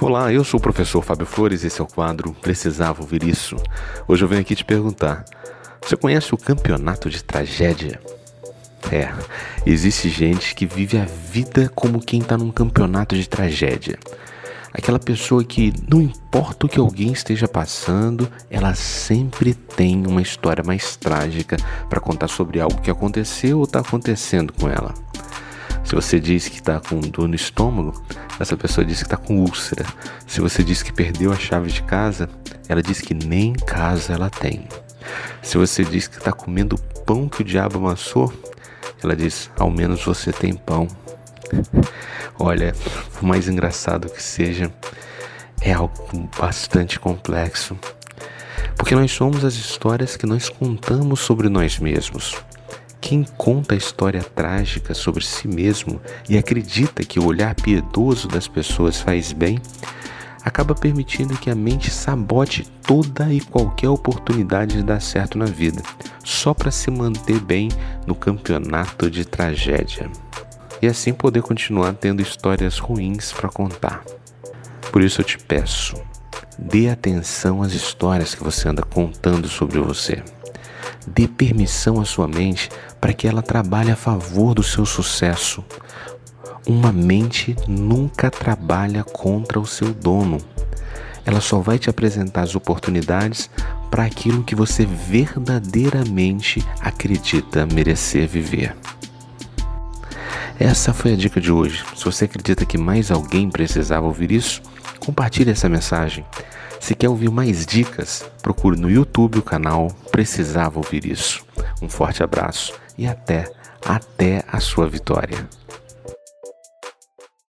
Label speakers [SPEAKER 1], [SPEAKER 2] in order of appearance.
[SPEAKER 1] Olá, eu sou o professor Fábio Flores e esse é o quadro Precisava Ouvir Isso. Hoje eu venho aqui te perguntar: você conhece o campeonato de tragédia? É, existe gente que vive a vida como quem está num campeonato de tragédia. Aquela pessoa que, não importa o que alguém esteja passando, ela sempre tem uma história mais trágica para contar sobre algo que aconteceu ou está acontecendo com ela. Se você diz que está com dor no estômago, essa pessoa diz que está com úlcera. Se você diz que perdeu a chave de casa, ela diz que nem casa ela tem. Se você diz que está comendo pão que o diabo amassou, ela diz: ao menos você tem pão. Olha, o mais engraçado que seja, é algo bastante complexo. Porque nós somos as histórias que nós contamos sobre nós mesmos. Quem conta a história trágica sobre si mesmo e acredita que o olhar piedoso das pessoas faz bem, acaba permitindo que a mente sabote toda e qualquer oportunidade de dar certo na vida, só para se manter bem no campeonato de tragédia. E assim poder continuar tendo histórias ruins para contar. Por isso eu te peço, dê atenção às histórias que você anda contando sobre você. Dê permissão à sua mente para que ela trabalhe a favor do seu sucesso. Uma mente nunca trabalha contra o seu dono. Ela só vai te apresentar as oportunidades para aquilo que você verdadeiramente acredita merecer viver. Essa foi a dica de hoje. Se você acredita que mais alguém precisava ouvir isso, compartilhe essa mensagem. Se quer ouvir mais dicas, procure no YouTube o canal Precisava Ouvir Isso. Um forte abraço e até, até a sua vitória.